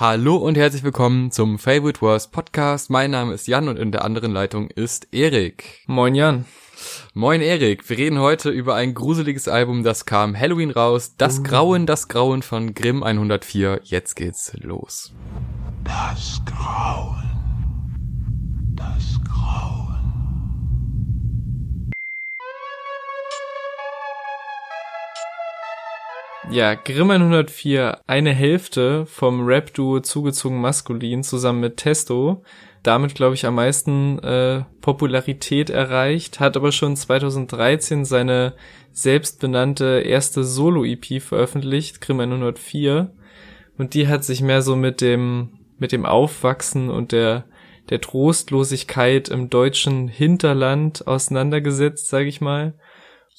Hallo und herzlich willkommen zum Favorite Wars Podcast. Mein Name ist Jan und in der anderen Leitung ist Erik. Moin Jan. Moin Erik. Wir reden heute über ein gruseliges Album, das kam Halloween raus. Das uh. Grauen, das Grauen von Grimm 104. Jetzt geht's los. Das Grauen. Das Grauen. Ja, Grimm 104, eine Hälfte vom Rap-Duo zugezogen maskulin zusammen mit Testo. Damit, glaube ich, am meisten äh, Popularität erreicht, hat aber schon 2013 seine selbstbenannte erste Solo-EP veröffentlicht, Grimm 104. Und die hat sich mehr so mit dem, mit dem Aufwachsen und der, der Trostlosigkeit im deutschen Hinterland auseinandergesetzt, sage ich mal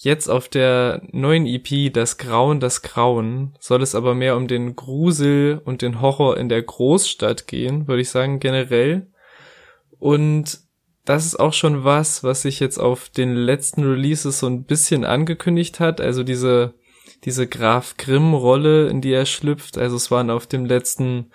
Jetzt auf der neuen EP Das Grauen, das Grauen soll es aber mehr um den Grusel und den Horror in der Großstadt gehen, würde ich sagen, generell. Und das ist auch schon was, was sich jetzt auf den letzten Releases so ein bisschen angekündigt hat. Also diese, diese Graf Grimm Rolle, in die er schlüpft. Also es waren auf dem letzten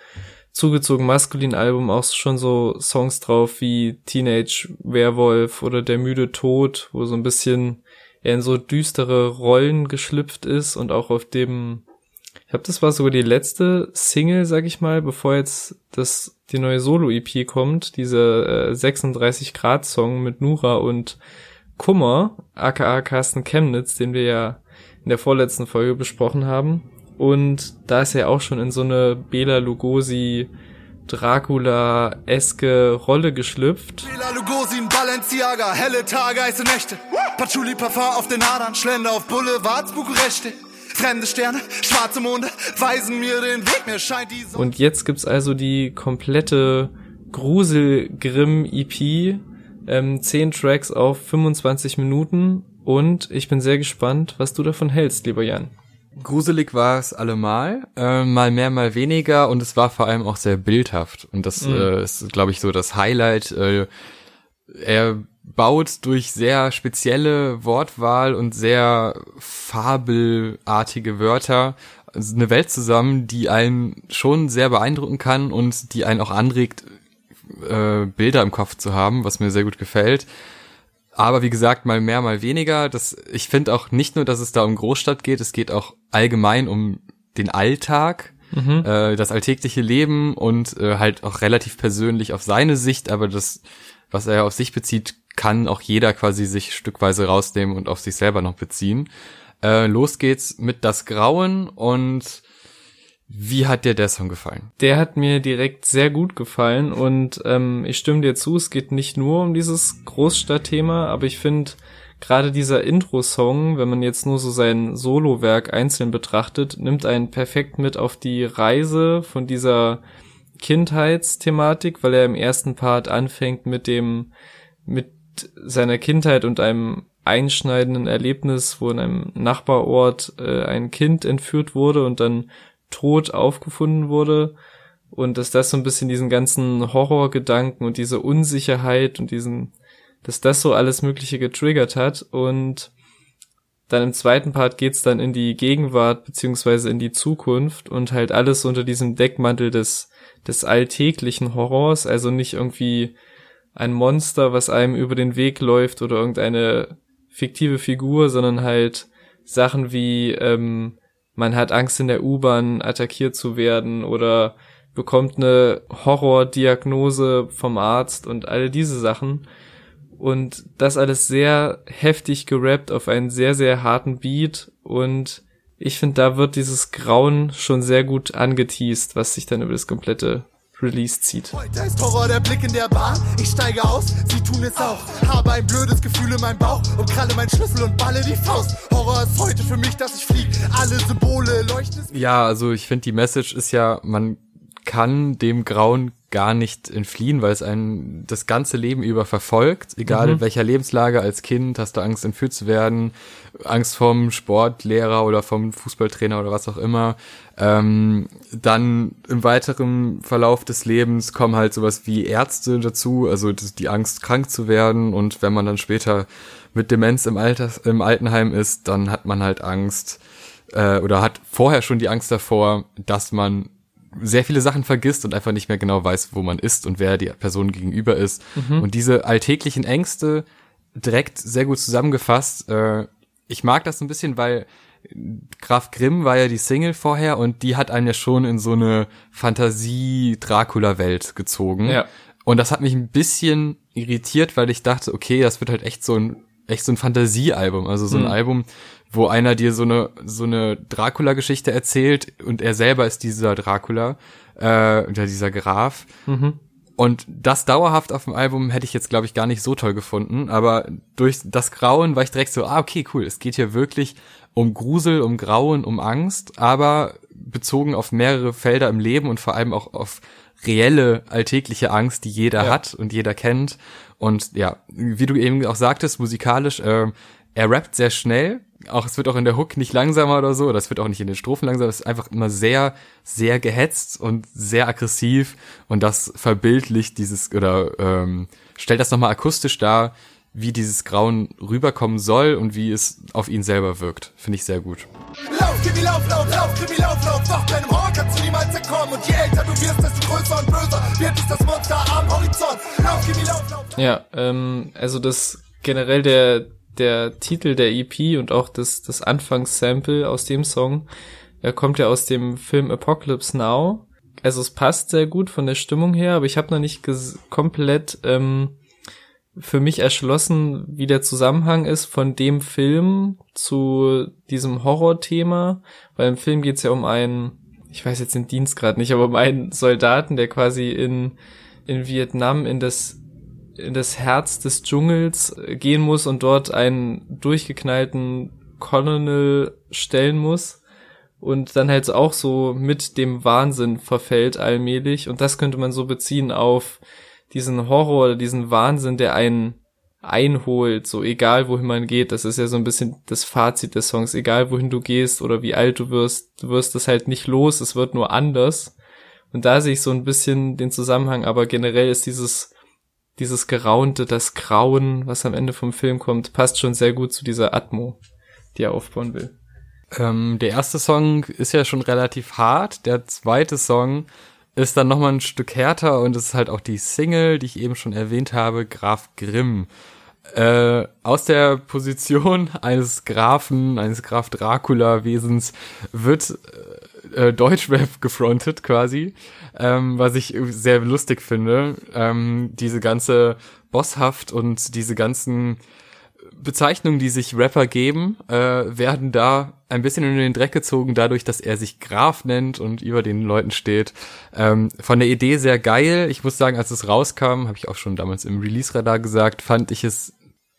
zugezogen maskulin Album auch schon so Songs drauf wie Teenage Werwolf oder Der müde Tod, wo so ein bisschen er in so düstere Rollen geschlüpft ist und auch auf dem, ich glaube, das war sogar die letzte Single, sag ich mal, bevor jetzt das die neue Solo-EP kommt, diese äh, 36 Grad Song mit Nura und Kummer, aka Carsten Chemnitz, den wir ja in der vorletzten Folge besprochen haben. Und da ist er auch schon in so eine Bela Lugosi Dracula-eske Rolle geschlüpft. Bela Lugosi, Balenciaga, helle Tage, heiße Nächte. Patchouli Parfum auf den Adern, Schlender auf Boulevards, Bukareste. Fremde Sterne, schwarze Monde, weisen mir den Weg, mir scheint die Sonne. Und jetzt gibt's also die komplette Grusel-Grimm-EP, ähm, 10 Tracks auf 25 Minuten und ich bin sehr gespannt, was du davon hältst, lieber Jan. Gruselig war es allemal, äh, mal mehr, mal weniger und es war vor allem auch sehr bildhaft und das mhm. äh, ist, glaube ich, so das Highlight. Äh, er baut durch sehr spezielle Wortwahl und sehr fabelartige Wörter eine Welt zusammen, die einen schon sehr beeindrucken kann und die einen auch anregt, äh, Bilder im Kopf zu haben, was mir sehr gut gefällt. Aber wie gesagt, mal mehr, mal weniger. Das, ich finde auch nicht nur, dass es da um Großstadt geht, es geht auch allgemein um den Alltag, mhm. äh, das alltägliche Leben und äh, halt auch relativ persönlich auf seine Sicht, aber das, was er auf sich bezieht, kann auch jeder quasi sich stückweise rausnehmen und auf sich selber noch beziehen. Äh, los geht's mit das Grauen und wie hat dir der Song gefallen? Der hat mir direkt sehr gut gefallen und ähm, ich stimme dir zu, es geht nicht nur um dieses Großstadtthema, aber ich finde gerade dieser Intro-Song, wenn man jetzt nur so sein Solowerk einzeln betrachtet, nimmt einen perfekt mit auf die Reise von dieser Kindheitsthematik, weil er im ersten Part anfängt mit dem, mit seiner Kindheit und einem einschneidenden Erlebnis, wo in einem Nachbarort äh, ein Kind entführt wurde und dann tot aufgefunden wurde und dass das so ein bisschen diesen ganzen Horrorgedanken und diese Unsicherheit und diesen, dass das so alles Mögliche getriggert hat. Und dann im zweiten Part geht's dann in die Gegenwart beziehungsweise in die Zukunft und halt alles unter diesem Deckmantel des, des alltäglichen Horrors, also nicht irgendwie ein Monster, was einem über den Weg läuft oder irgendeine fiktive Figur, sondern halt Sachen wie ähm, man hat Angst in der U-Bahn attackiert zu werden oder bekommt eine Horrordiagnose vom Arzt und all diese Sachen. Und das alles sehr heftig gerappt auf einen sehr, sehr harten Beat und ich finde, da wird dieses Grauen schon sehr gut angeteased, was sich dann über das komplette Release zieht. Heute ist Horror der Blick in der Bahn. Ich steige aus, sie tun es auch. Habe ein blödes Gefühl in meinem Bauch und kralle meinen Schlüssel und balle die Faust. Horror ist heute für mich, dass ich fliege. Alle Symbole leuchten. Ja, also ich finde, die Message ist ja, man kann dem Grauen gar nicht entfliehen, weil es einen das ganze Leben über verfolgt. Egal mhm. in welcher Lebenslage, als Kind hast du Angst, entführt zu werden, Angst vom Sportlehrer oder vom Fußballtrainer oder was auch immer. Ähm, dann im weiteren Verlauf des Lebens kommen halt sowas wie Ärzte dazu, also die Angst, krank zu werden. Und wenn man dann später mit Demenz im, Alter, im Altenheim ist, dann hat man halt Angst äh, oder hat vorher schon die Angst davor, dass man sehr viele Sachen vergisst und einfach nicht mehr genau weiß, wo man ist und wer die Person gegenüber ist. Mhm. Und diese alltäglichen Ängste direkt sehr gut zusammengefasst. Äh, ich mag das ein bisschen, weil Graf Grimm war ja die Single vorher und die hat einen ja schon in so eine Fantasie-Dracula-Welt gezogen. Ja. Und das hat mich ein bisschen irritiert, weil ich dachte, okay, das wird halt echt so ein echt so ein Fantasiealbum, also so ein mhm. Album, wo einer dir so eine so eine Dracula-Geschichte erzählt und er selber ist dieser Dracula äh, oder dieser Graf. Mhm. Und das dauerhaft auf dem Album hätte ich jetzt, glaube ich, gar nicht so toll gefunden. Aber durch das Grauen war ich direkt so, ah, okay, cool. Es geht hier wirklich um Grusel, um Grauen, um Angst, aber bezogen auf mehrere Felder im Leben und vor allem auch auf reelle alltägliche Angst, die jeder ja. hat und jeder kennt. Und ja, wie du eben auch sagtest, musikalisch, äh, er rappt sehr schnell. Auch es wird auch in der Hook nicht langsamer oder so, das wird auch nicht in den Strophen langsamer, es ist einfach immer sehr, sehr gehetzt und sehr aggressiv und das verbildlicht dieses oder ähm, stellt das nochmal akustisch dar, wie dieses Grauen rüberkommen soll und wie es auf ihn selber wirkt. Finde ich sehr gut. Lauf, Kimi, lauf, lauf, lauf, Kimi, lauf, lauf, doch deinem Horn kannst du niemals entkommen und je älter du wirst, desto größer und böser wird es das Monster am Horizont. Lauf, Kimi, lauf, lauf. Ja, ähm, also das generell der der Titel der EP und auch das das Anfangssample aus dem Song, er kommt ja aus dem Film Apocalypse Now. Also es passt sehr gut von der Stimmung her, aber ich habe noch nicht komplett ähm, für mich erschlossen, wie der Zusammenhang ist von dem Film zu diesem Horrorthema, weil im Film geht's ja um einen, ich weiß jetzt den Dienst gerade nicht, aber um einen Soldaten, der quasi in, in Vietnam in das in das Herz des Dschungels gehen muss und dort einen durchgeknallten Colonel stellen muss und dann halt auch so mit dem Wahnsinn verfällt allmählich. Und das könnte man so beziehen auf diesen Horror oder diesen Wahnsinn, der einen einholt, so egal wohin man geht. Das ist ja so ein bisschen das Fazit des Songs. Egal wohin du gehst oder wie alt du wirst, du wirst es halt nicht los, es wird nur anders. Und da sehe ich so ein bisschen den Zusammenhang, aber generell ist dieses, dieses Geraunte, das Grauen, was am Ende vom Film kommt, passt schon sehr gut zu dieser Atmo, die er aufbauen will. Ähm, der erste Song ist ja schon relativ hart. Der zweite Song ist dann nochmal ein Stück härter und es ist halt auch die Single, die ich eben schon erwähnt habe, Graf Grimm. Äh, aus der Position eines Grafen, eines Graf Dracula-Wesens wird äh, Deutschrap gefrontet quasi, ähm, was ich sehr lustig finde. Ähm, diese ganze Bosshaft und diese ganzen Bezeichnungen, die sich Rapper geben, äh, werden da ein bisschen in den Dreck gezogen, dadurch, dass er sich Graf nennt und über den Leuten steht. Ähm, von der Idee sehr geil. Ich muss sagen, als es rauskam, habe ich auch schon damals im Release-Radar gesagt, fand ich es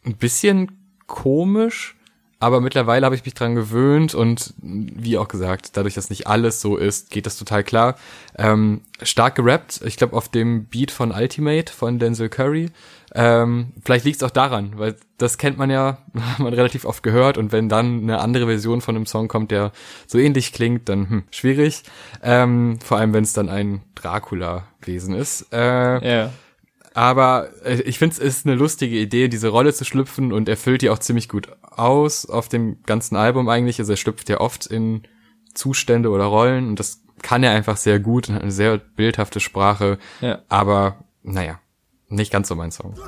ein bisschen komisch, aber mittlerweile habe ich mich dran gewöhnt und wie auch gesagt, dadurch, dass nicht alles so ist, geht das total klar. Ähm, stark gerappt, ich glaube auf dem Beat von Ultimate von Denzel Curry. Ähm, vielleicht liegt es auch daran, weil das kennt man ja, hat man relativ oft gehört und wenn dann eine andere Version von einem Song kommt, der so ähnlich klingt, dann hm, schwierig. Ähm, vor allem, wenn es dann ein Dracula-Wesen ist. Äh, ja. Aber äh, ich finde es ist eine lustige Idee, diese Rolle zu schlüpfen und er füllt die auch ziemlich gut aus auf dem ganzen Album eigentlich. Also er schlüpft ja oft in Zustände oder Rollen und das kann er einfach sehr gut und hat eine sehr bildhafte Sprache. Ja. Aber naja, nicht ganz so mein Song. Du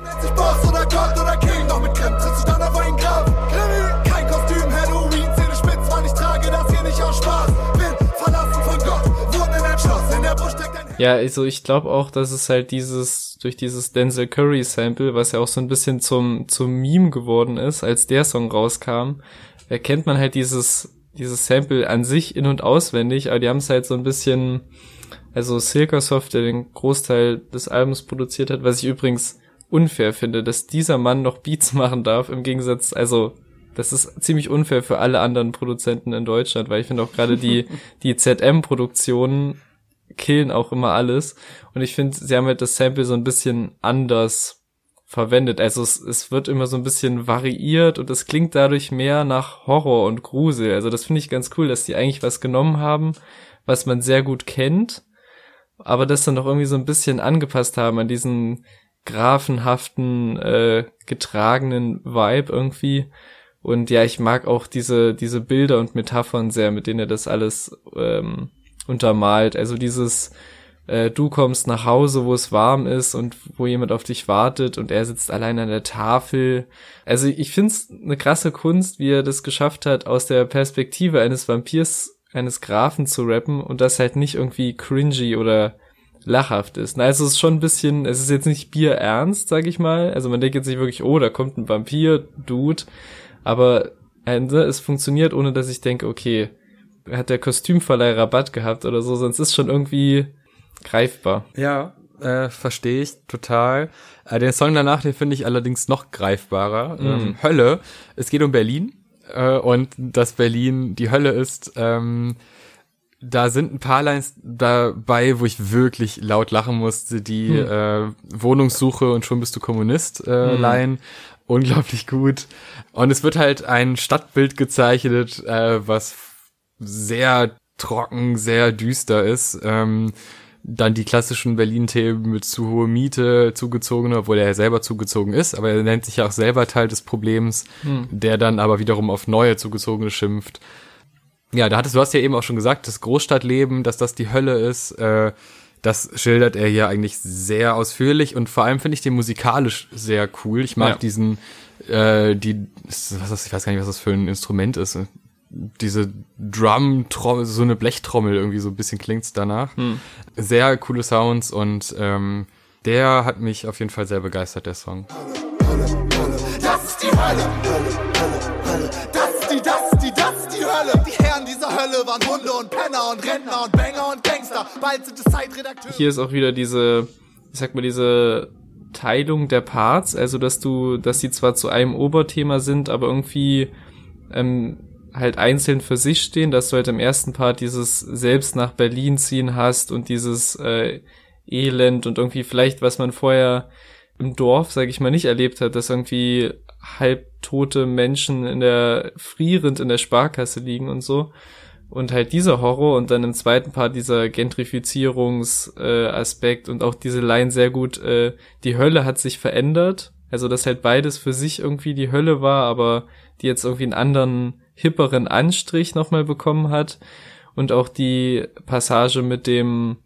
Ja, also ich glaube auch, dass es halt dieses durch dieses Denzel Curry Sample, was ja auch so ein bisschen zum, zum Meme geworden ist, als der Song rauskam, erkennt man halt dieses, dieses Sample an sich in- und auswendig, aber die haben es halt so ein bisschen, also Silkersoft, der den Großteil des Albums produziert hat, was ich übrigens unfair finde, dass dieser Mann noch Beats machen darf, im Gegensatz, also das ist ziemlich unfair für alle anderen Produzenten in Deutschland, weil ich finde auch gerade die, die ZM-Produktionen killen auch immer alles. Und ich finde, sie haben halt das Sample so ein bisschen anders verwendet. Also es, es wird immer so ein bisschen variiert und es klingt dadurch mehr nach Horror und Grusel. Also das finde ich ganz cool, dass die eigentlich was genommen haben, was man sehr gut kennt, aber das dann noch irgendwie so ein bisschen angepasst haben an diesen grafenhaften, äh, getragenen Vibe irgendwie. Und ja, ich mag auch diese, diese Bilder und Metaphern sehr, mit denen er das alles ähm, untermalt. Also dieses, äh, du kommst nach Hause, wo es warm ist und wo jemand auf dich wartet und er sitzt allein an der Tafel. Also ich find's eine krasse Kunst, wie er das geschafft hat, aus der Perspektive eines Vampirs, eines Grafen zu rappen und das halt nicht irgendwie cringy oder lachhaft ist. Na, also es ist schon ein bisschen, es ist jetzt nicht bierernst, sag ich mal. Also man denkt jetzt nicht wirklich, oh, da kommt ein Vampir-Dude. Aber äh, es funktioniert, ohne dass ich denke, okay, hat der Kostümverleih Rabatt gehabt oder so, sonst ist schon irgendwie greifbar. Ja, äh, verstehe ich total. Äh, den Song danach, den finde ich allerdings noch greifbarer. Mhm. Ähm, Hölle. Es geht um Berlin äh, und dass Berlin die Hölle ist. Ähm, da sind ein paar Lines dabei, wo ich wirklich laut lachen musste. Die Hm. äh, Wohnungssuche und schon bist du Kommunist äh, Hm. Line. Unglaublich gut. Und es wird halt ein Stadtbild gezeichnet, äh, was sehr trocken, sehr düster ist. Ähm, dann die klassischen Berlin-Themen mit zu hohe Miete, zugezogene, obwohl er ja selber zugezogen ist, aber er nennt sich ja auch selber Teil des Problems, der dann aber wiederum auf neue zugezogene schimpft. Ja, da hattest du hast ja eben auch schon gesagt, das Großstadtleben, dass das die Hölle ist, äh, das schildert er hier eigentlich sehr ausführlich und vor allem finde ich den musikalisch sehr cool. Ich mag Ja. diesen, äh, die, was ist, ich weiß gar nicht, was das für ein Instrument ist. Diese Drum-Trommel, so eine Blechtrommel irgendwie so ein bisschen klingt's danach. Sehr coole Sounds und ähm, der hat mich auf jeden Fall sehr begeistert, der Song. Das ist die Hölle. Das ist die, das ist die, das ist die Hölle. Die Herren dieser Hölle waren Hunde und Penner und Rentner und Banger und Gangster. Bald sind es Zeitredakteure. Hier ist auch wieder diese, ich sag mal, diese Teilung der Parts, also dass du, dass die zwar zu einem Oberthema sind, aber irgendwie ähm, halt einzeln für sich stehen, dass du halt im ersten Part dieses selbst nach Berlin ziehen hast und dieses äh, Elend und irgendwie vielleicht, was man vorher im Dorf, sag ich mal, nicht erlebt hat, dass irgendwie halbtote Menschen in der frierend in der Sparkasse liegen und so. Und halt dieser Horror und dann im zweiten Part dieser Gentrifizierungsaspekt äh, und auch diese Line sehr gut, äh, die Hölle hat sich verändert. Also dass halt beides für sich irgendwie die Hölle war, aber die jetzt irgendwie einen anderen, hipperen Anstrich nochmal bekommen hat. Und auch die Passage mit dem,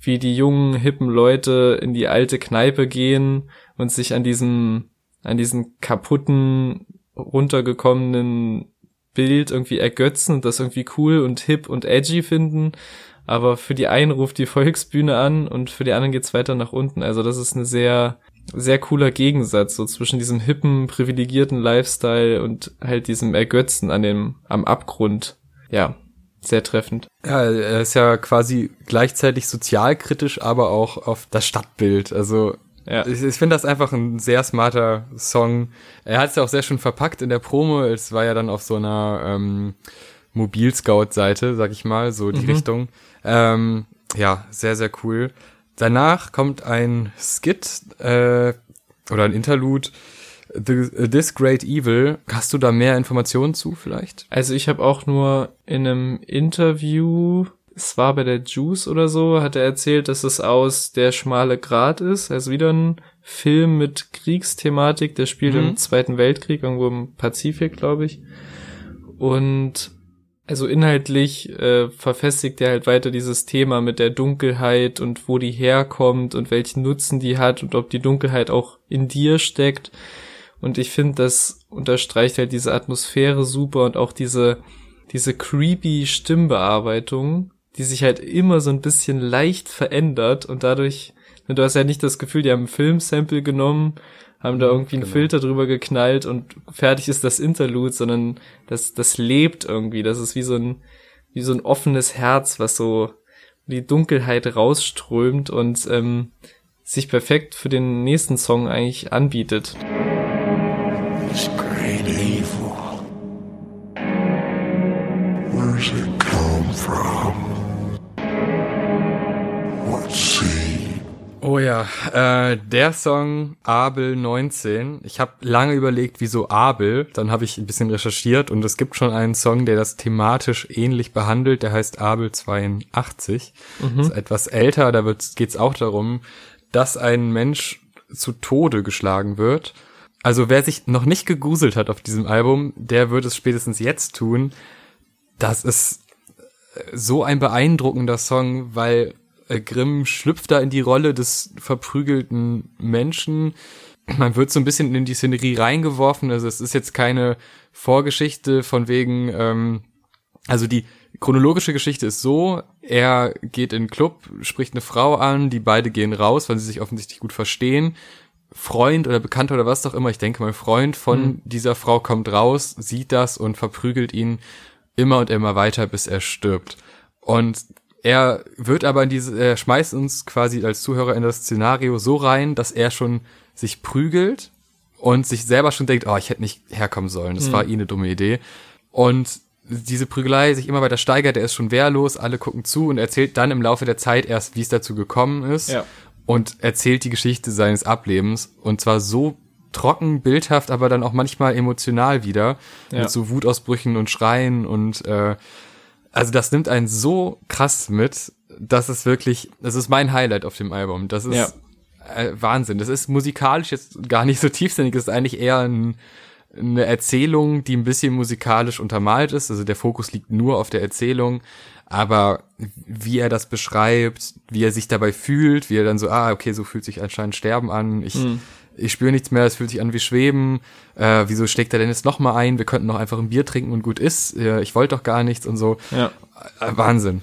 wie die jungen, hippen Leute in die alte Kneipe gehen und sich an diesem, an diesen kaputten, runtergekommenen Bild irgendwie ergötzen und das irgendwie cool und hip und edgy finden. Aber für die einen ruft die Volksbühne an und für die anderen geht's weiter nach unten. Also das ist eine sehr, sehr cooler Gegensatz so zwischen diesem hippen, privilegierten Lifestyle und halt diesem Ergötzen an dem, am Abgrund. Ja, sehr treffend. Ja, er ist ja quasi gleichzeitig sozialkritisch, aber auch auf das Stadtbild. Also Ja. ich, ich finde das einfach ein sehr smarter Song. Er hat es ja auch sehr schön verpackt in der Promo. Es war ja dann auf so einer ähm, Mobil-Scout-Seite, sag ich mal, so die Richtung. Ähm, ja, sehr, sehr cool. Danach kommt ein Skit äh, oder ein Interlude. The, This Great Evil. Hast du da mehr Informationen zu vielleicht? Also ich habe auch nur in einem Interview, es war bei der Juice oder so, hat er erzählt, dass es aus Der schmale Grat ist. Also wieder ein Film mit Kriegsthematik, der spielt Mhm. im Zweiten Weltkrieg, irgendwo im Pazifik, glaube ich. Und also inhaltlich äh, verfestigt er halt weiter dieses Thema mit der Dunkelheit und wo die herkommt und welchen Nutzen die hat und ob die Dunkelheit auch in dir steckt. Und ich finde, das unterstreicht halt diese Atmosphäre super und auch diese, diese creepy Stimmbearbeitung, die sich halt immer so ein bisschen leicht verändert und dadurch, du hast ja nicht das Gefühl, die haben ein Filmsample genommen, haben da irgendwie einen Filter drüber geknallt und fertig ist das Interlude, sondern das, das lebt irgendwie. Das ist wie so ein, wie so ein offenes Herz, was so die Dunkelheit rausströmt und ähm, sich perfekt für den nächsten Song eigentlich anbietet. Oh ja, äh, der Song Abel 19. Ich habe lange überlegt, wieso Abel. Dann habe ich ein bisschen recherchiert und es gibt schon einen Song, der das thematisch ähnlich behandelt. Der heißt Abel 82. Ist etwas älter. Da geht es auch darum, dass ein Mensch zu Tode geschlagen wird. Also wer sich noch nicht gegruselt hat auf diesem Album, der wird es spätestens jetzt tun. Das ist so ein beeindruckender Song, weil Grimm schlüpft da in die Rolle des verprügelten Menschen. Man wird so ein bisschen in die Szenerie reingeworfen. Also es ist jetzt keine Vorgeschichte von wegen, ähm, also die chronologische Geschichte ist so, er geht in den Club, spricht eine Frau an, die beide gehen raus, weil sie sich offensichtlich gut verstehen. Freund oder Bekannter oder was auch immer, ich denke mal Freund von mhm. dieser Frau kommt raus, sieht das und verprügelt ihn immer und immer weiter, bis er stirbt. Und er wird aber in diese, er schmeißt uns quasi als Zuhörer in das Szenario so rein, dass er schon sich prügelt und sich selber schon denkt, oh, ich hätte nicht herkommen sollen, das mhm. war eh eine dumme Idee. Und diese Prügelei sich immer weiter steigert, er ist schon wehrlos, alle gucken zu und erzählt dann im Laufe der Zeit erst, wie es dazu gekommen ist ja. und erzählt die Geschichte seines Ablebens und zwar so trocken, bildhaft, aber dann auch manchmal emotional wieder ja. mit so Wutausbrüchen und Schreien und äh, also das nimmt einen so krass mit, dass es wirklich, das ist mein Highlight auf dem Album. Das ist ja. äh, Wahnsinn. Das ist musikalisch jetzt gar nicht so tiefsinnig, das ist eigentlich eher ein eine Erzählung, die ein bisschen musikalisch untermalt ist. Also der Fokus liegt nur auf der Erzählung. Aber wie er das beschreibt, wie er sich dabei fühlt, wie er dann so, ah, okay, so fühlt sich anscheinend Sterben an. Ich, mhm. Ich spüre nichts mehr, es fühlt sich an wie Schweben. Äh, wieso steckt er denn jetzt nochmal ein? Wir könnten noch einfach ein Bier trinken und gut ist. Äh, ich wollte doch gar nichts und so. Ja. Äh, Wahnsinn.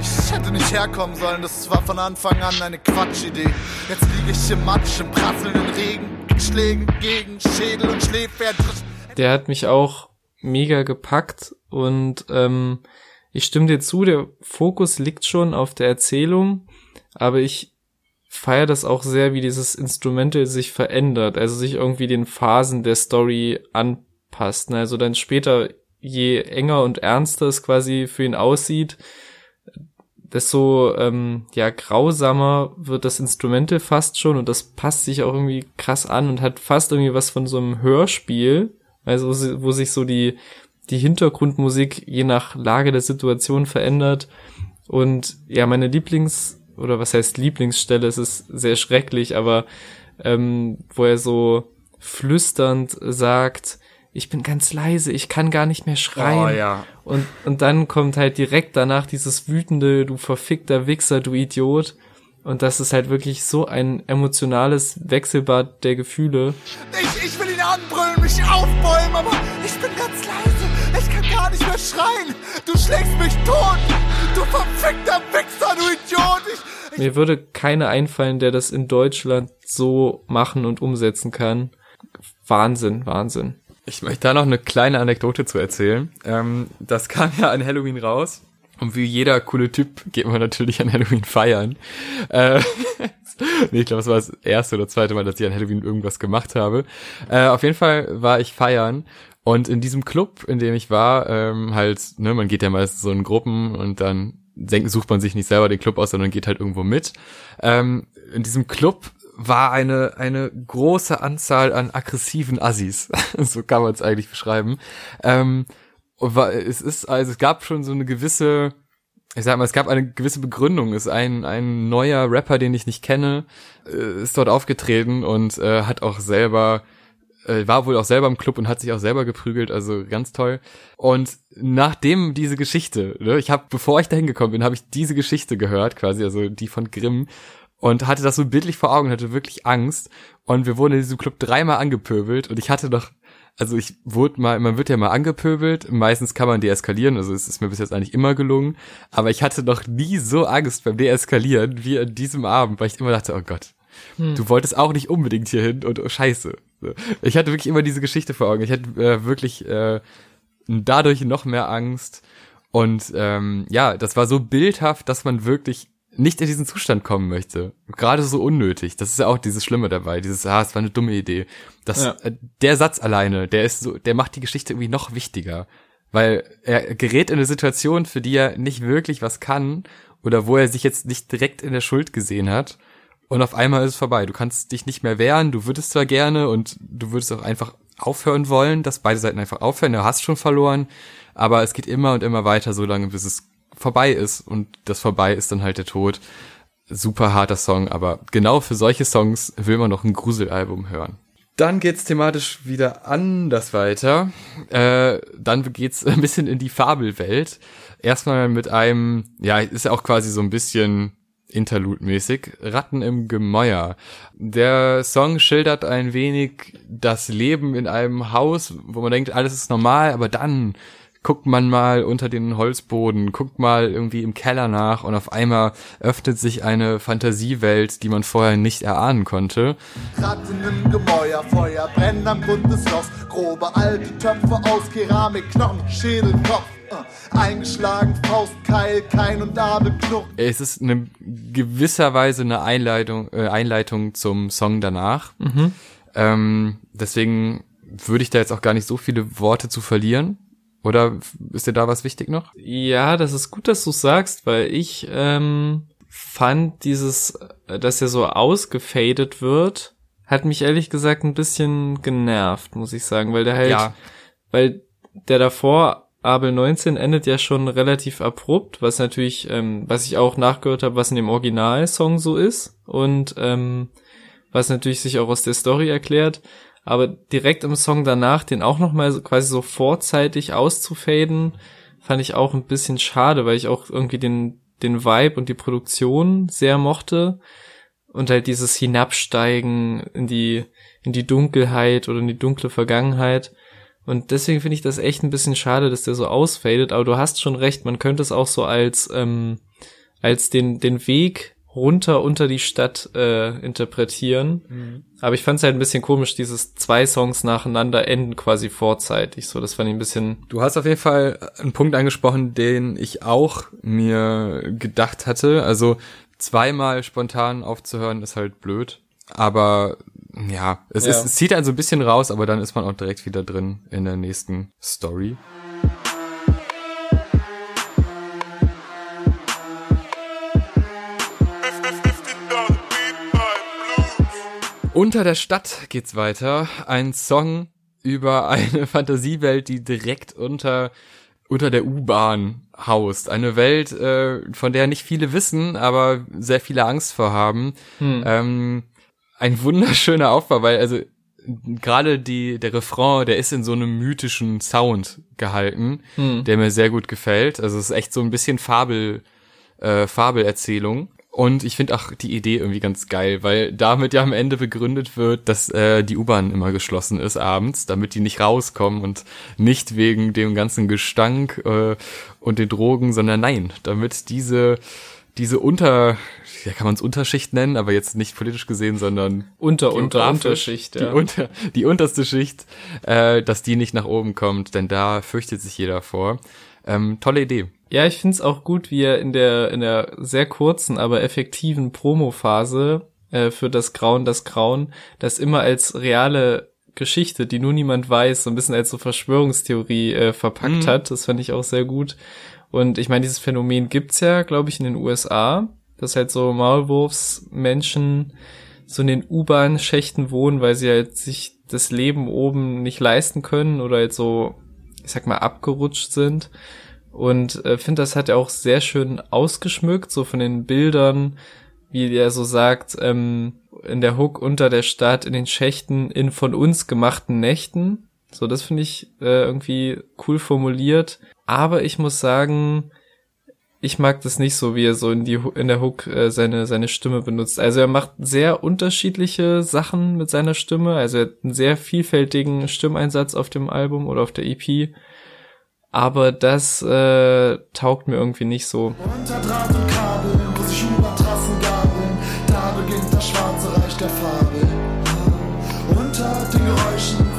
Ich hätte nicht herkommen sollen, das war von Anfang an eine Quatschidee. Jetzt liege ich im Matsch, im prasselnden Regen Schlägen gegen Schädel und Schläfer. Der hat mich auch mega gepackt und ähm, ich stimme dir zu, der Fokus liegt schon auf der Erzählung, aber ich feiere das auch sehr, wie dieses Instrumental sich verändert, also sich irgendwie den Phasen der Story anpasst. Also dann später, je enger und ernster es quasi für ihn aussieht, desto ähm, ja grausamer wird das Instrumental fast schon und das passt sich auch irgendwie krass an und hat fast irgendwie was von so einem Hörspiel, also wo sich so die die Hintergrundmusik je nach Lage der Situation verändert und ja meine Lieblings oder was heißt Lieblingsstelle, es ist sehr schrecklich, aber ähm, wo er so flüsternd sagt, ich bin ganz leise, ich kann gar nicht mehr schreien. Oh, ja. Und, und dann kommt halt direkt danach dieses wütende, du verfickter Wichser, du Idiot. Und das ist halt wirklich so ein emotionales Wechselbad der Gefühle. Ich, ich will ihn anbrüllen, mich aufbäumen, aber Ich kann gar nicht mehr schreien. Du schlägst mich tot. Du verfickter Wichser, du Idiot. Ich, ich Mir würde keiner einfallen, der das in Deutschland so machen und umsetzen kann. Wahnsinn, Wahnsinn. Ich möchte da noch eine kleine Anekdote zu erzählen. Ähm, das kam ja an Halloween raus. Und wie jeder coole Typ geht man natürlich an Halloween feiern. Äh, nee, ich glaube, es war das erste oder zweite Mal, dass ich an Halloween irgendwas gemacht habe. Äh, auf jeden Fall war ich feiern. Und in diesem Club, in dem ich war, ähm, halt, ne, man geht ja meist so in Gruppen und dann sucht man sich nicht selber den Club aus, sondern geht halt irgendwo mit. Ähm, in diesem Club war eine, eine große Anzahl an aggressiven Assis. so kann man es eigentlich beschreiben. Ähm, es ist, also es gab schon so eine gewisse, ich sag mal, es gab eine gewisse Begründung. Es ist ein, ein neuer Rapper, den ich nicht kenne, äh, ist dort aufgetreten und äh, hat auch selber äh, war wohl auch selber im Club und hat sich auch selber geprügelt, also ganz toll. Und nachdem diese Geschichte, ne, ich habe, bevor ich dahin gekommen bin, habe ich diese Geschichte gehört, quasi, also die von Grimm, und hatte das so bildlich vor Augen, hatte wirklich Angst. Und wir wurden in diesem Club dreimal angepöbelt und ich hatte doch, also ich wurde mal, man wird ja mal angepöbelt, meistens kann man deeskalieren, also es ist mir bis jetzt eigentlich immer gelungen, aber ich hatte noch nie so Angst beim Deeskalieren wie an diesem Abend, weil ich immer dachte, oh Gott, hm. du wolltest auch nicht unbedingt hier hin und oh scheiße. Ich hatte wirklich immer diese Geschichte vor Augen, ich hatte äh, wirklich äh, dadurch noch mehr Angst und ähm, ja, das war so bildhaft, dass man wirklich nicht in diesen Zustand kommen möchte. Gerade so unnötig. Das ist ja auch dieses Schlimme dabei. Dieses, ah, es war eine dumme Idee. Das, ja. äh, der Satz alleine, der ist so, der macht die Geschichte irgendwie noch wichtiger. Weil er gerät in eine Situation, für die er nicht wirklich was kann oder wo er sich jetzt nicht direkt in der Schuld gesehen hat. Und auf einmal ist es vorbei. Du kannst dich nicht mehr wehren. Du würdest zwar gerne und du würdest auch einfach aufhören wollen, dass beide Seiten einfach aufhören. Du hast schon verloren. Aber es geht immer und immer weiter, so lange, bis es vorbei ist und das vorbei ist dann halt der Tod. Super harter Song, aber genau für solche Songs will man noch ein Gruselalbum hören. Dann geht's thematisch wieder anders weiter. Äh, dann geht's ein bisschen in die Fabelwelt. Erstmal mit einem, ja, ist ja auch quasi so ein bisschen Interlude-mäßig, Ratten im Gemäuer. Der Song schildert ein wenig das Leben in einem Haus, wo man denkt, alles ist normal, aber dann guckt man mal unter den Holzboden, guckt mal irgendwie im Keller nach und auf einmal öffnet sich eine Fantasiewelt, die man vorher nicht erahnen konnte. Ratten im Gemäuer, Feuer brennen am Grund. Grobe alte Töpfe aus Keramik, Knochen, Schädel, Kopf. Eingeschlagen, Faust, Keil, Kein und Abel, Knurr. Es ist eine gewisser Weise eine Einleitung, äh, Einleitung zum Song danach. Ähm, deswegen würde ich da jetzt auch gar nicht so viele Worte zu verlieren. Oder ist dir da was wichtig noch? Ja, das ist gut, dass du sagst, weil ich ähm, fand dieses, äh, dass er so ausgefadet wird, hat mich ehrlich gesagt ein bisschen genervt, muss ich sagen, weil der halt, Ja. weil der davor Abel 19 endet ja schon relativ abrupt, was natürlich, ähm, was ich auch nachgehört habe, was in dem Originalsong so ist und ähm, was natürlich sich auch aus der Story erklärt. Aber direkt im Song danach, den auch nochmal so, quasi so vorzeitig auszufaden, fand ich auch ein bisschen schade, weil ich auch irgendwie den, den Vibe und die Produktion sehr mochte. Und halt dieses Hinabsteigen in die, in die Dunkelheit oder in die dunkle Vergangenheit. Und deswegen finde ich das echt ein bisschen schade, dass der so ausfadet. Aber du hast schon recht, man könnte es auch so als, ähm, als den, den Weg runter unter die Stadt äh, interpretieren. Aber ich fand es halt ein bisschen komisch, dieses zwei Songs nacheinander enden quasi vorzeitig. So, das fand ich ein bisschen. Du hast auf jeden Fall einen Punkt angesprochen, den ich auch mir gedacht hatte. Also zweimal spontan aufzuhören ist halt blöd. Aber ja, es, Ja. Ist, es zieht einen so ein bisschen raus, aber dann ist man auch direkt wieder drin in der nächsten Story. Unter der Stadt geht's weiter. Ein Song über eine Fantasiewelt, die direkt unter unter der U-Bahn haust. Eine Welt, äh, von der nicht viele wissen, aber sehr viele Angst vor haben. Ähm, ein wunderschöner Aufbau, weil also gerade die der Refrain, der ist in so einem mythischen Sound gehalten, der mir sehr gut gefällt. Also es ist echt so ein bisschen Fabel äh, Fabelerzählung. Und ich finde auch die Idee irgendwie ganz geil, weil damit ja am Ende begründet wird, dass äh, die U-Bahn immer geschlossen ist abends, damit die nicht rauskommen und nicht wegen dem ganzen Gestank äh, und den Drogen, sondern nein, damit diese diese Unter, ja kann man es Unterschicht nennen, aber jetzt nicht politisch gesehen, sondern Unter, unter, Unterschicht, ja. die, unter, die unterste Schicht, äh, dass die nicht nach oben kommt, denn da fürchtet sich jeder vor. Ähm, tolle Idee. Ja, ich find's auch gut, wie er in der, in der sehr kurzen, aber effektiven Promophase äh, für das Grauen, das Grauen, das immer als reale Geschichte, die nur niemand weiß, so ein bisschen als so Verschwörungstheorie äh, verpackt hat. Das fand ich auch sehr gut. Und ich meine, dieses Phänomen gibt's ja, glaube ich, in den USA, dass halt so Maulwurfsmenschen so in den U-Bahn-Schächten wohnen, weil sie halt sich das Leben oben nicht leisten können oder halt so, ich sag mal, abgerutscht sind. Und äh, finde, das hat er auch sehr schön ausgeschmückt, so von den Bildern, wie er so sagt, ähm, in der Hook unter der Stadt, in den Schächten, in von uns gemachten Nächten. So, das finde ich äh, irgendwie cool formuliert. Aber ich muss sagen, ich mag das nicht so, wie er so in die in der Hook äh, seine seine Stimme benutzt. Also er macht sehr unterschiedliche Sachen mit seiner Stimme. Also er hat einen sehr vielfältigen Stimmeinsatz auf dem Album oder auf der EP. Aber das äh, taugt mir irgendwie nicht so. Unter den Geräuschen.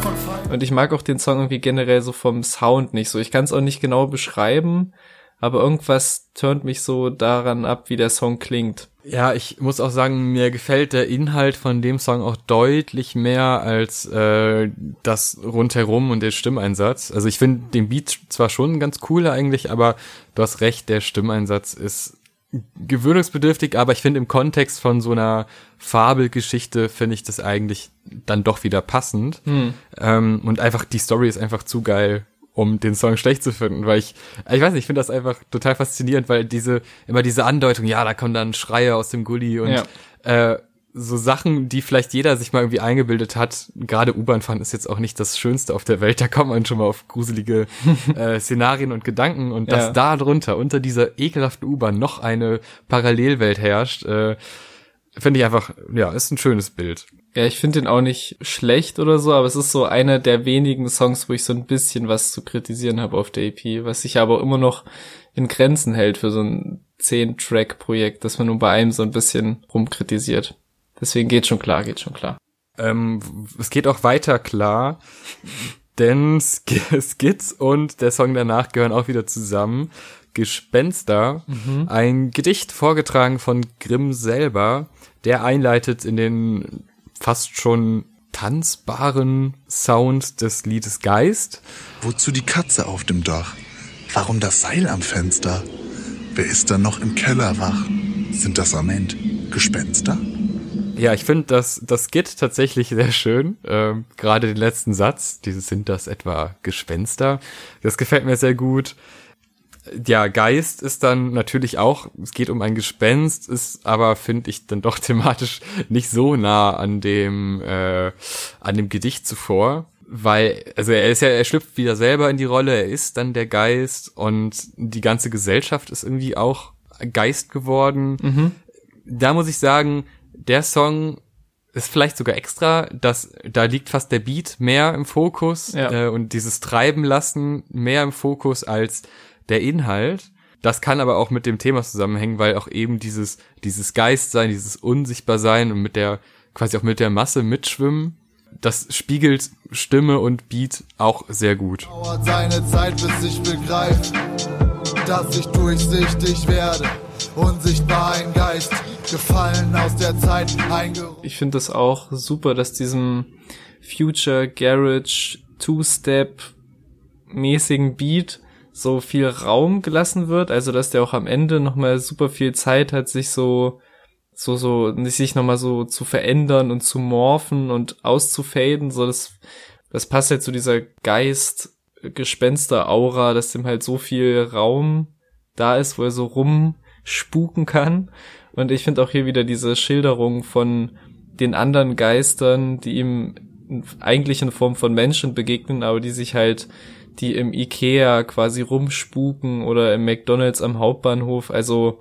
Und ich mag auch den Song irgendwie generell so vom Sound nicht so. Ich kann es auch nicht genau beschreiben, aber irgendwas turnt mich so daran ab, wie der Song klingt. Ja, ich muss auch sagen, mir gefällt der Inhalt von dem Song auch deutlich mehr als äh, das rundherum und der Stimmeinsatz. Also ich finde den Beat zwar schon ganz cool eigentlich, aber du hast recht, der Stimmeinsatz ist gewöhnungsbedürftig, aber ich finde im Kontext von so einer Fabelgeschichte finde ich das eigentlich dann doch wieder passend. Ähm, und einfach die Story ist einfach zu geil, um den Song schlecht zu finden, weil ich, ich weiß nicht, ich finde das einfach total faszinierend, weil diese, immer diese Andeutung, ja, da kommen dann Schreie aus dem Gully und Ja. äh, so Sachen, die vielleicht jeder sich mal irgendwie eingebildet hat. Gerade U-Bahn fahren ist jetzt auch nicht das Schönste auf der Welt. Da kommt man schon mal auf gruselige äh, Szenarien und Gedanken. Und dass Ja. da drunter, unter dieser ekelhaften U-Bahn, noch eine Parallelwelt herrscht, äh, finde ich einfach, ja, ist ein schönes Bild. Ja, ich finde den auch nicht schlecht oder so, aber es ist so einer der wenigen Songs, wo ich so ein bisschen was zu kritisieren habe auf der EP, was sich aber immer noch in Grenzen hält für so ein 10-Track-Projekt, dass man nur bei einem so ein bisschen rumkritisiert. Deswegen geht schon klar, geht schon klar. Ähm, es geht auch weiter klar, denn Sk- Skits und der Song danach gehören auch wieder zusammen. Gespenster, ein Gedicht vorgetragen von Grimm selber, der einleitet in den fast schon tanzbaren Sound des Liedes Geist. Wozu die Katze auf dem Dach? Warum das Seil am Fenster? Wer ist da noch im Keller wach? Sind das am Ende Gespenster? Ja, ich finde das, das Skit tatsächlich sehr schön. Ähm, Gerade den letzten Satz, dieses sind das etwa Gespenster. Das gefällt mir sehr gut. Ja, Geist ist dann natürlich auch, es geht um ein Gespenst, ist aber, finde ich, dann doch thematisch nicht so nah an dem, äh, an dem Gedicht zuvor. Weil, also er ist ja, er schlüpft wieder selber in die Rolle, er ist dann der Geist und die ganze Gesellschaft ist irgendwie auch Geist geworden da muss ich sagen, der Song ist vielleicht sogar extra, dass da liegt fast der Beat mehr im Fokus Ja. äh, und dieses Treiben lassen mehr im Fokus als der Inhalt. Das kann aber auch mit dem Thema zusammenhängen, weil auch eben dieses dieses Geistsein, dieses Unsichtbarsein und mit der quasi auch mit der Masse mitschwimmen, das spiegelt Stimme und Beat auch sehr gut. Dauert seine Zeit, bis ich begreife, dass ich durchsichtig werde. Unsichtbar ein Geist, gefallen aus der Zeit. Ich finde das auch super, dass diesem Future Garage Two-Step mäßigen Beat so viel Raum gelassen wird, also dass der auch am Ende nochmal super viel Zeit hat, sich so so so sich nochmal so zu verändern und zu morphen und auszufaden, so das das passt halt zu dieser Geist Gespenster Aura, dass dem halt so viel Raum da ist, wo er so rumspuken kann. Und ich finde auch hier wieder diese Schilderung von den anderen Geistern, die ihm eigentlich in Form von Menschen begegnen, aber die sich halt, die im Ikea quasi rumspuken oder im McDonalds am Hauptbahnhof, also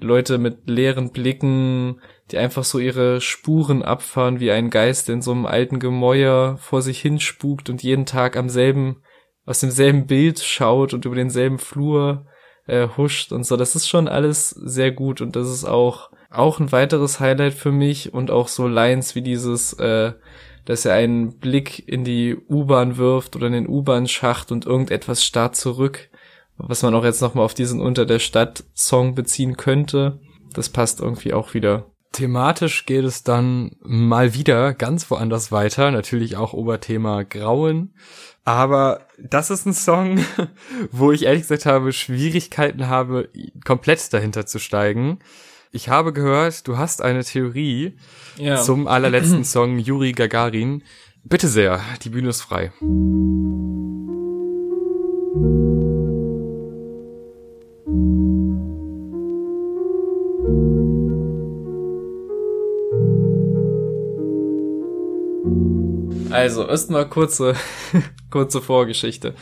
Leute mit leeren Blicken, die einfach so ihre Spuren abfahren, wie ein Geist in so einem alten Gemäuer vor sich hin spukt und jeden Tag am selben, aus demselben Bild schaut und über denselben Flur äh, huscht und so. Das ist schon alles sehr gut und das ist auch auch ein weiteres Highlight für mich und auch so Lines wie dieses, äh, dass er einen Blick in die U-Bahn wirft oder in den U-Bahn-Schacht und irgendetwas starrt zurück, was man auch jetzt nochmal auf diesen Unter der Stadt-Song beziehen könnte. Das passt irgendwie auch wieder. Thematisch geht es dann mal wieder ganz woanders weiter, natürlich auch Oberthema Grauen. Aber das ist ein Song, wo ich ehrlich gesagt habe, Schwierigkeiten habe, komplett dahinter zu steigen. Ich habe gehört, du hast eine Theorie Ja. zum allerletzten Song Juri Gagarin. Bitte sehr, die Bühne ist frei. Also, erstmal kurze, kurze Vorgeschichte.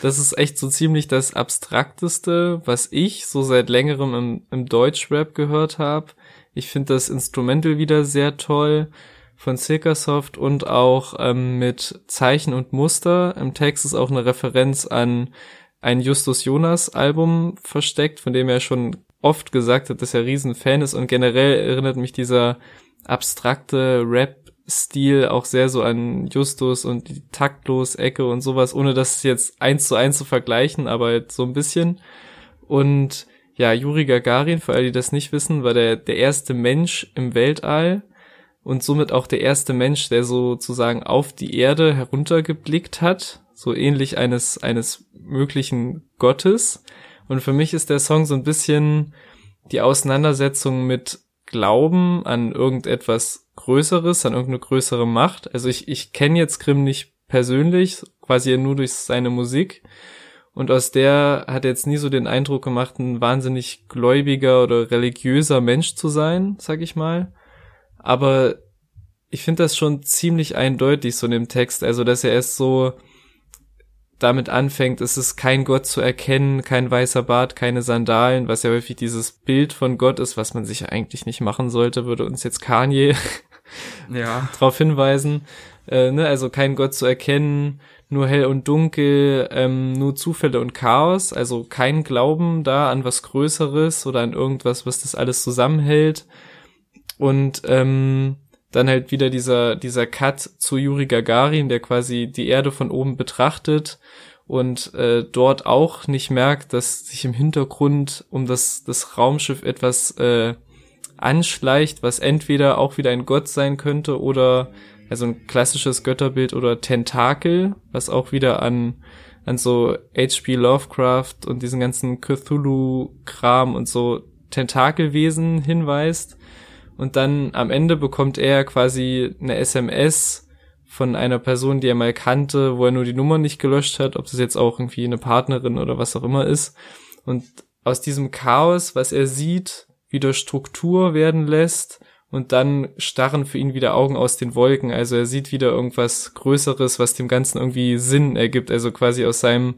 Das ist echt so ziemlich das Abstrakteste, was ich so seit längerem im, im Deutschrap gehört habe. Ich finde das Instrumental wieder sehr toll von Silkasoft und auch ähm, mit Zeichen und Muster. Im Text ist auch eine Referenz an ein Justus Jonas Album versteckt, von dem er schon oft gesagt hat, dass er Riesenfan ist und generell erinnert mich dieser abstrakte Rap-Stil auch sehr so an Justus und die Taktlos-Ecke und sowas, ohne das jetzt eins zu eins zu vergleichen, aber halt so ein bisschen. Und ja, Juri Gagarin, für alle, die das nicht wissen, war der, der erste Mensch im Weltall und somit auch der erste Mensch, der sozusagen auf die Erde heruntergeblickt hat, so ähnlich eines, eines möglichen Gottes. Und für mich ist der Song so ein bisschen die Auseinandersetzung mit Glauben an irgendetwas Größeres, an irgendeine größere Macht. Also ich, ich kenne jetzt Grimm nicht persönlich, quasi nur durch seine Musik. Und aus der hat er jetzt nie so den Eindruck gemacht, ein wahnsinnig gläubiger oder religiöser Mensch zu sein, sag ich mal. aber ich finde das schon ziemlich eindeutig so in dem Text, also dass er erst so damit anfängt, es ist kein Gott zu erkennen, kein weißer Bart, keine Sandalen, was ja häufig dieses Bild von Gott ist, was man sich eigentlich nicht machen sollte, würde uns jetzt Kanye Ja. darauf hinweisen. Äh, ne? Also kein Gott zu erkennen, nur hell und dunkel, ähm, nur Zufälle und Chaos, also kein Glauben da an was Größeres oder an irgendwas, was das alles zusammenhält. Und ähm, dann halt wieder dieser, dieser Cut zu Yuri Gagarin, der quasi die Erde von oben betrachtet und äh, dort auch nicht merkt, dass sich im Hintergrund um das, das Raumschiff etwas äh, anschleicht, was entweder auch wieder ein Gott sein könnte oder also ein klassisches Götterbild oder Tentakel, was auch wieder an an so H.P. Lovecraft und diesen ganzen Cthulhu-Kram und so Tentakelwesen hinweist. Und dann am Ende bekommt er quasi eine SMS von einer Person, die er mal kannte, wo er nur die Nummer nicht gelöscht hat, ob das jetzt auch irgendwie eine Partnerin oder was auch immer ist. Und aus diesem Chaos, was er sieht, wieder Struktur werden lässt und dann starren für ihn wieder Augen aus den Wolken. Also er sieht wieder irgendwas Größeres, was dem Ganzen irgendwie Sinn ergibt. Also quasi aus seinem,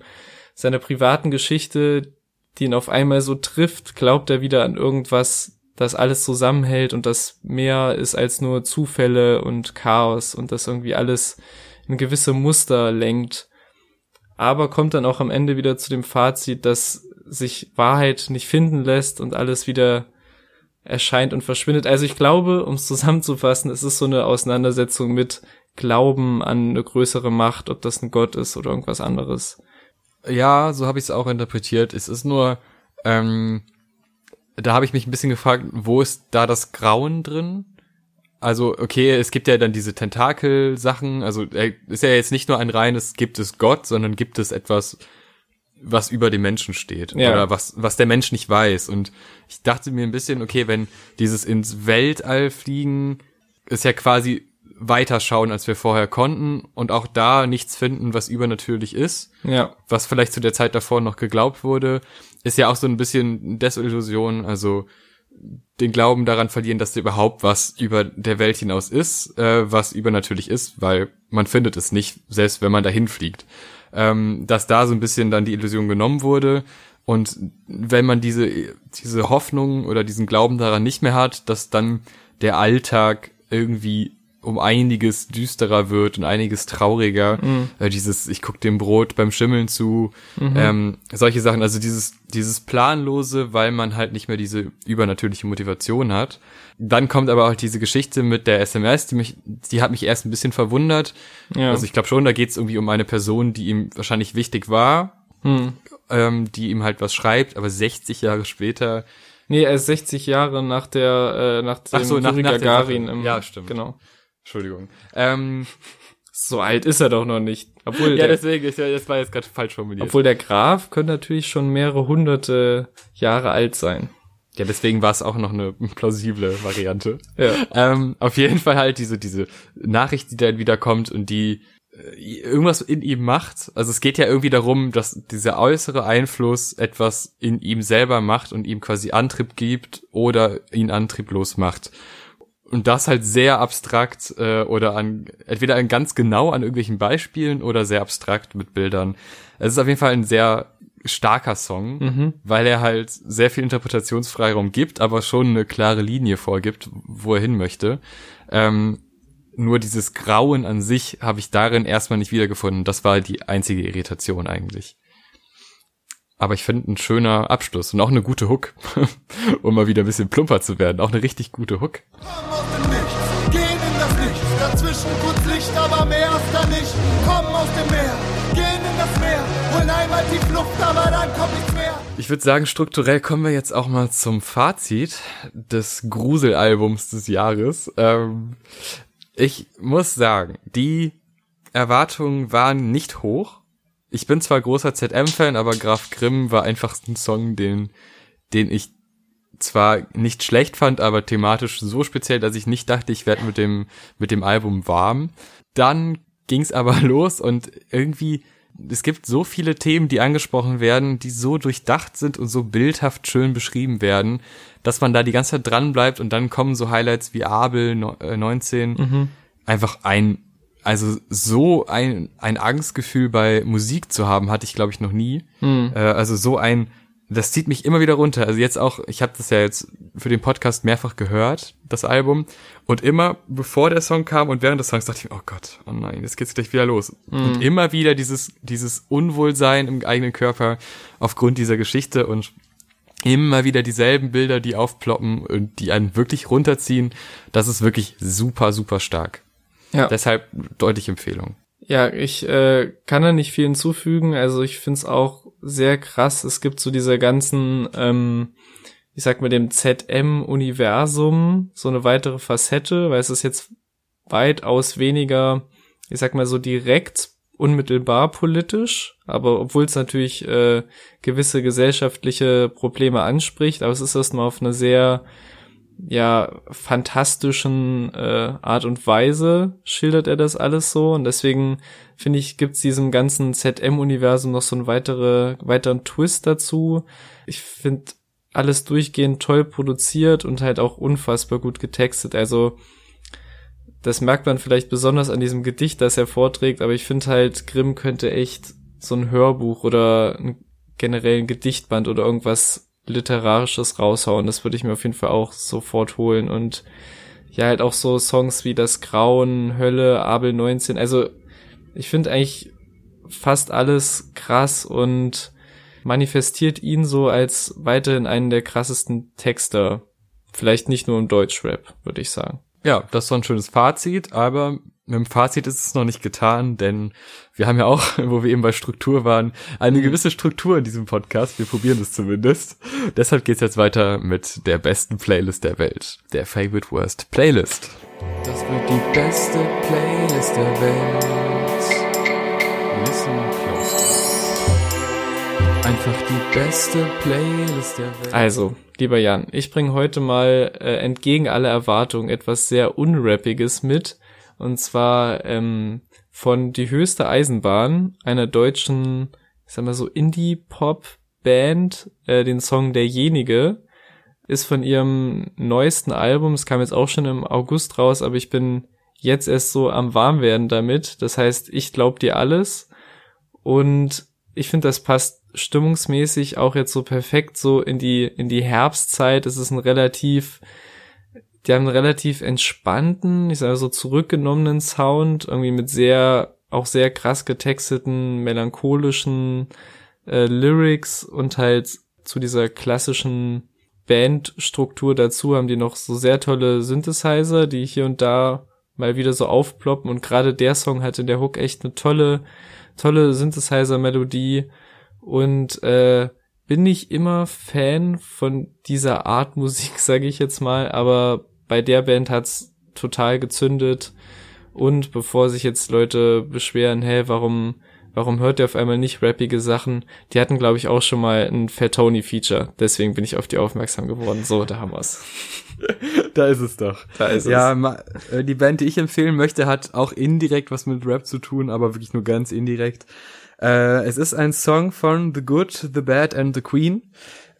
seiner privaten Geschichte, die ihn auf einmal so trifft, glaubt er wieder an irgendwas, das alles zusammenhält und das mehr ist als nur Zufälle und Chaos und das irgendwie alles in gewisse Muster lenkt. Aber kommt dann auch am Ende wieder zu dem Fazit, dass sich Wahrheit nicht finden lässt und alles wieder erscheint und verschwindet. Also ich glaube, um es zusammenzufassen, es ist so eine Auseinandersetzung mit Glauben an eine größere Macht, ob das ein Gott ist oder irgendwas anderes. Ja, so habe ich es auch interpretiert. Es ist nur, ähm, da habe ich mich ein bisschen gefragt, wo ist da das Grauen drin? Also, okay, es gibt ja dann diese Tentakel-Sachen, also ist ja jetzt nicht nur ein reines gibt es Gott, sondern gibt es etwas, was über dem Menschen steht. Ja. Oder was, was der Mensch nicht weiß. Und ich dachte mir ein bisschen, okay, wenn dieses ins Weltall fliegen, ist ja quasi weiterschauen, als wir vorher konnten und auch da nichts finden, was übernatürlich ist Ja. was vielleicht zu der Zeit davor noch geglaubt wurde, ist ja auch so ein bisschen Desillusion, also den Glauben daran verlieren, dass da überhaupt was über der Welt hinaus ist, äh, was übernatürlich ist, weil man findet es nicht, selbst wenn man dahin fliegt. Ähm, dass da so ein bisschen dann die Illusion genommen wurde und wenn man diese, diese Hoffnung oder diesen Glauben daran nicht mehr hat, dass dann der Alltag irgendwie um einiges düsterer wird und einiges trauriger. Äh, dieses, ich guck dem Brot beim Schimmeln zu, ähm, solche Sachen. Also dieses, dieses planlose, weil man halt nicht mehr diese übernatürliche Motivation hat. Dann kommt aber auch diese Geschichte mit der SMS, die mich, die hat mich erst ein bisschen verwundert. Ja. Also ich glaube schon, da geht es irgendwie um eine Person, die ihm wahrscheinlich wichtig war, Hm. ähm, die ihm halt was schreibt, aber 60 Jahre später. Nee, er ist 60 Jahre nach der, äh, nach dem Ach so, nach- nach der Gagarin im, Ja, stimmt. Genau. Entschuldigung. Ähm, So alt ist er doch noch nicht. Obwohl, ja, der, deswegen, ja, das war jetzt gerade falsch formuliert. obwohl der Graf könnte natürlich schon mehrere hunderte Jahre alt sein. Ja, deswegen war es auch noch eine plausible Variante. Ja. Ähm, auf jeden Fall halt diese, diese Nachricht, die dann wieder kommt und die äh, irgendwas in ihm macht. Also es geht ja irgendwie darum, dass dieser äußere Einfluss etwas in ihm selber macht und ihm quasi Antrieb gibt oder ihn antrieblos macht. Und das halt sehr abstrakt äh, oder an entweder an ganz genau an irgendwelchen Beispielen oder sehr abstrakt mit Bildern. Es ist auf jeden Fall ein sehr starker Song, weil er halt sehr viel Interpretationsfreiraum gibt, aber schon eine klare Linie vorgibt, wo er hin möchte. Ähm, nur dieses Grauen an sich habe ich darin erstmal nicht wiedergefunden. Das war die einzige Irritation eigentlich. Aber ich finde ein schöner Abschluss und auch eine gute Hook, um mal wieder ein bisschen plumper zu werden. Auch eine richtig gute Hook. Dazwischen kurz Licht, aber mehr ist da nicht. Kommen aus dem Meer, gehen in das Meer. Holen einmal die Flucht, aber dann kommt nichts mehr. Ich würde sagen, strukturell kommen wir jetzt auch mal zum Fazit des Gruselalbums des Jahres. Ähm, ich muss sagen, die Erwartungen waren nicht hoch. Ich bin zwar großer ZM-Fan, aber Graf Grimm war einfach ein Song, den, den ich zwar nicht schlecht fand, aber thematisch so speziell, dass ich nicht dachte, ich werde mit dem, mit dem Album warm. Dann ging's aber los und irgendwie es gibt so viele Themen, die angesprochen werden, die so durchdacht sind und so bildhaft schön beschrieben werden, dass man da die ganze Zeit dran bleibt und dann kommen so Highlights wie Abel no, äh, 19. Mhm. Einfach ein, also so ein, ein Angstgefühl bei Musik zu haben, hatte ich glaube ich noch nie. Mhm. Äh, also so ein, das zieht mich immer wieder runter. Also jetzt auch, ich habe das ja jetzt für den Podcast mehrfach gehört, das Album. Und immer, bevor der Song kam und während des Songs dachte ich, oh Gott, oh nein, jetzt geht's gleich wieder los. Und immer wieder dieses, dieses Unwohlsein im eigenen Körper aufgrund dieser Geschichte und immer wieder dieselben Bilder, die aufploppen und die einen wirklich runterziehen. Das ist wirklich super, super stark. Ja. Deshalb deutliche Empfehlung. Ja, ich äh, kann da nicht viel hinzufügen. Also ich find's auch sehr krass. Es gibt so diese ganzen, ähm, ich sag mal, dem ZM-Universum so eine weitere Facette, weil es ist jetzt weitaus weniger, ich sag mal so direkt unmittelbar politisch, aber obwohl es natürlich äh, gewisse gesellschaftliche Probleme anspricht, aber es ist erstmal auf einer sehr ja fantastischen äh, Art und Weise schildert er das alles so und deswegen finde ich gibt's diesem ganzen ZM-Universum noch so einen weitere, weiteren Twist dazu. Ich finde alles durchgehend toll produziert und halt auch unfassbar gut getextet. Also das merkt man vielleicht besonders an diesem Gedicht, das er vorträgt, aber ich finde halt, Grimm könnte echt so ein Hörbuch oder einen generellen Gedichtband oder irgendwas Literarisches raushauen. Das würde ich mir auf jeden Fall auch sofort holen. Und ja, halt auch so Songs wie Das Grauen, Hölle, Abel 19. Also ich finde eigentlich fast alles krass und manifestiert ihn so als weiterhin einen der krassesten Texter. Vielleicht nicht nur im Deutschrap, würde ich sagen. Ja, das ist so ein schönes Fazit, aber mit dem Fazit ist es noch nicht getan, denn wir haben ja auch, wo wir eben bei Struktur waren, eine gewisse Struktur in diesem Podcast. Wir probieren es zumindest. Deshalb geht's jetzt weiter mit der besten Playlist der Welt, der Favorite Worst Playlist. Das wird die beste Playlist der Welt. Listen close. Einfach die beste Playlist der Welt. Also, lieber Jan, ich bringe heute mal äh, entgegen aller Erwartungen etwas sehr Unrappiges mit. Und zwar ähm, von Die höchste Eisenbahn, einer deutschen, ich sag mal so, Indie-Pop-Band, äh, den Song Derjenige, ist von ihrem neuesten Album, es kam jetzt auch schon im August raus, aber ich bin jetzt erst so am Warmwerden damit. Das heißt, ich glaub dir alles. Und ich finde, das passt stimmungsmäßig auch jetzt so perfekt so in die, in die Herbstzeit. Es ist ein relativ, die haben einen relativ entspannten, ich sage so zurückgenommenen Sound, irgendwie mit sehr, auch sehr krass getexteten, melancholischen äh, Lyrics und halt zu dieser klassischen Bandstruktur dazu haben die noch so sehr tolle Synthesizer, die hier und da mal wieder so aufploppen. Und gerade der Song hatte der Hook echt eine tolle, tolle Synthesizer-Melodie. Und äh, bin nicht immer Fan von dieser Art Musik, sage ich jetzt mal, aber bei der Band hat's total gezündet und bevor sich jetzt Leute beschweren, hä, warum warum hört ihr auf einmal nicht rappige Sachen? Die hatten, glaube ich, auch schon mal ein Fat Tony Feature. Deswegen bin ich auf die aufmerksam geworden. So, da haben wir's. Da ist es doch. Da ist ja, es. ma- äh, die Band, die ich empfehlen möchte, hat auch indirekt was mit Rap zu tun, aber wirklich nur ganz indirekt. Äh, es ist ein Song von The Good, The Bad and The Queen.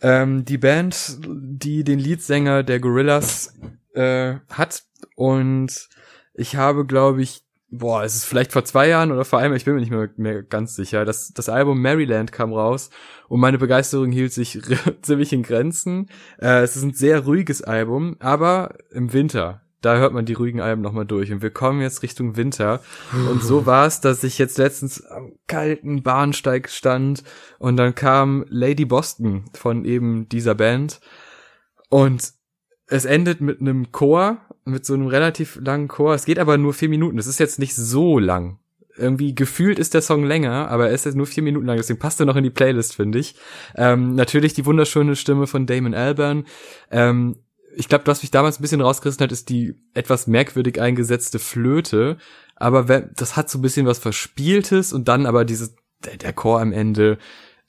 Ähm, die Band, die den Leadsänger der Gorillas äh, hat und ich habe, glaube ich, boah, es ist vielleicht vor zwei Jahren oder vor einem, ich bin mir nicht mehr, mehr ganz sicher. Das, das Album Maryland kam raus und meine Begeisterung hielt sich ziemlich in Grenzen. Äh, es ist ein sehr ruhiges Album, aber im Winter, da hört man die ruhigen Alben nochmal durch. Und wir kommen jetzt Richtung Winter. Und so war es, dass ich jetzt letztens am kalten Bahnsteig stand und dann kam Lady Boston von eben dieser Band. Und es endet mit einem Chor, mit so einem relativ langen Chor. Es geht aber nur vier Minuten. Es ist jetzt nicht so lang. Irgendwie gefühlt ist der Song länger, aber er ist jetzt nur vier Minuten lang. Deswegen passt er noch in die Playlist, finde ich. Ähm, natürlich die wunderschöne Stimme von Damon Albarn. Ähm, ich glaube, was mich damals ein bisschen rausgerissen hat, ist die etwas merkwürdig eingesetzte Flöte. Aber wenn, das hat so ein bisschen was Verspieltes und dann aber dieses, der, der Chor am Ende,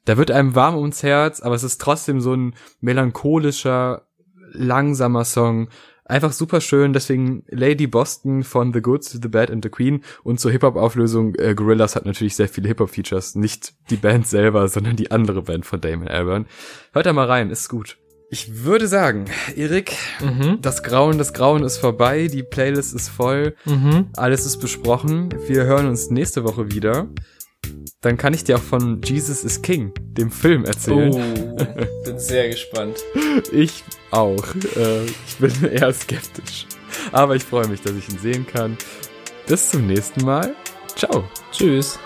da wird einem warm ums Herz, aber es ist trotzdem so ein melancholischer, langsamer Song. einfach super schön. Deswegen Lady Boston von The Good, The Bad and The Queen und zur Hip-Hop-Auflösung äh, Gorillaz hat natürlich sehr viele Hip-Hop-Features. Nicht die Band selber, sondern die andere Band von Damon Albarn. Hört da mal rein, ist gut. Ich würde sagen, Erik, Mhm. das Grauen, das Grauen ist vorbei, die Playlist ist voll, Mhm. alles ist besprochen. Wir hören uns nächste Woche wieder. Dann kann ich dir auch von Jesus is King, dem Film, erzählen. Oh, bin sehr gespannt. Ich auch. Äh, ich bin eher skeptisch. Aber ich freue mich, dass ich ihn sehen kann. Bis zum nächsten Mal. Ciao. Tschüss.